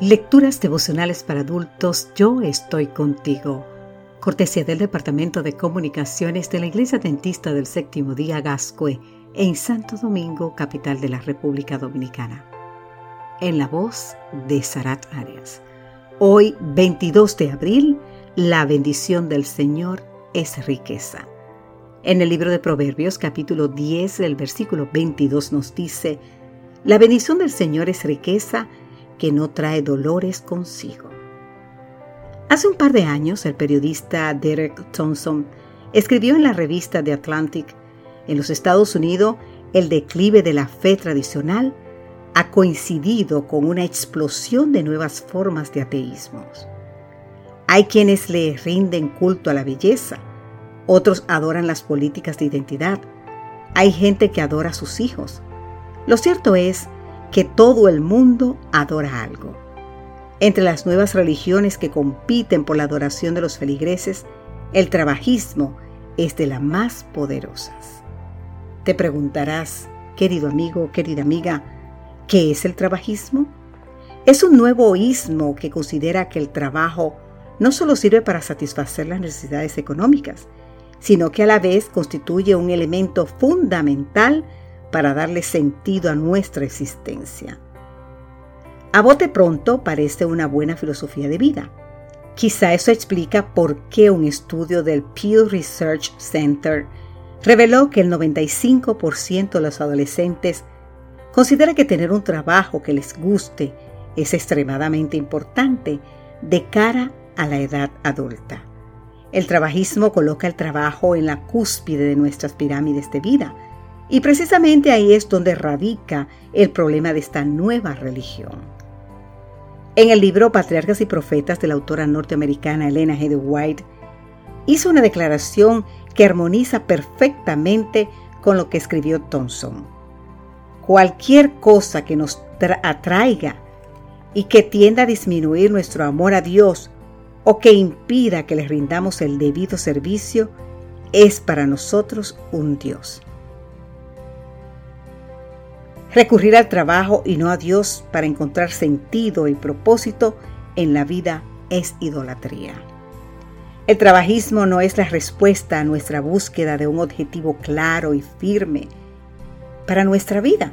Lecturas devocionales para adultos, yo estoy contigo. Cortesía del Departamento de Comunicaciones de la Iglesia Dentista del Séptimo Día Gascue en Santo Domingo, capital de la República Dominicana. En la voz de Sarat Arias. Hoy, 22 de abril, la bendición del Señor es riqueza. En el libro de Proverbios, capítulo 10, el versículo 22 nos dice, La bendición del Señor es riqueza que no trae dolores consigo. Hace un par de años, el periodista Derek Thompson escribió en la revista The Atlantic, en los Estados Unidos, el declive de la fe tradicional ha coincidido con una explosión de nuevas formas de ateísmos. Hay quienes le rinden culto a la belleza, otros adoran las políticas de identidad, hay gente que adora a sus hijos. Lo cierto es que todo el mundo adora algo. Entre las nuevas religiones que compiten por la adoración de los feligreses, el trabajismo es de las más poderosas. Te preguntarás, querido amigo, querida amiga, ¿qué es el trabajismo? Es un nuevo ismo que considera que el trabajo no solo sirve para satisfacer las necesidades económicas, sino que a la vez constituye un elemento fundamental para darle sentido a nuestra existencia. A bote pronto parece una buena filosofía de vida. Quizá eso explica por qué un estudio del Pew Research Center reveló que el 95% de los adolescentes considera que tener un trabajo que les guste es extremadamente importante de cara a la edad adulta. El trabajismo coloca el trabajo en la cúspide de nuestras pirámides de vida, y precisamente ahí es donde radica el problema de esta nueva religión. En el libro Patriarcas y Profetas de la autora norteamericana Elena G. White, hizo una declaración que armoniza perfectamente con lo que escribió Thompson. Cualquier cosa que nos atraiga y que tienda a disminuir nuestro amor a Dios o que impida que le rindamos el debido servicio es para nosotros un Dios. Recurrir al trabajo y no a Dios para encontrar sentido y propósito en la vida es idolatría. El trabajismo no es la respuesta a nuestra búsqueda de un objetivo claro y firme para nuestra vida.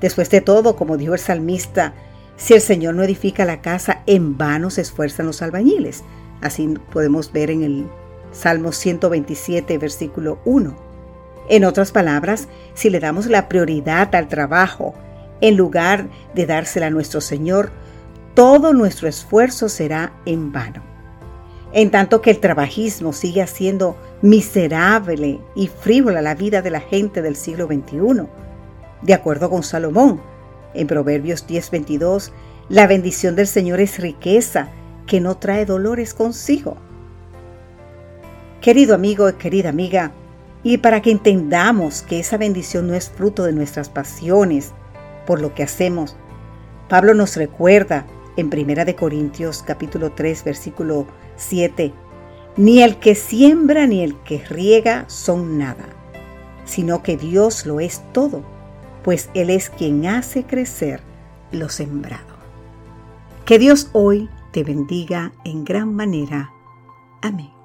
Después de todo, como dijo el salmista, si el Señor no edifica la casa, en vano se esfuerzan los albañiles. Así podemos ver en el Salmo 127, versículo 1. En otras palabras, si le damos la prioridad al trabajo en lugar de dársela a nuestro Señor, todo nuestro esfuerzo será en vano. En tanto que el trabajismo sigue haciendo miserable y frívola la vida de la gente del siglo XXI. De acuerdo con Salomón, en Proverbios 10:22, la bendición del Señor es riqueza que no trae dolores consigo. Querido amigo y querida amiga, y para que entendamos que esa bendición no es fruto de nuestras pasiones por lo que hacemos, Pablo nos recuerda en 1 de Corintios capítulo 3 versículo 7, ni el que siembra ni el que riega son nada, sino que Dios lo es todo, pues Él es quien hace crecer lo sembrado. Que Dios hoy te bendiga en gran manera. Amén.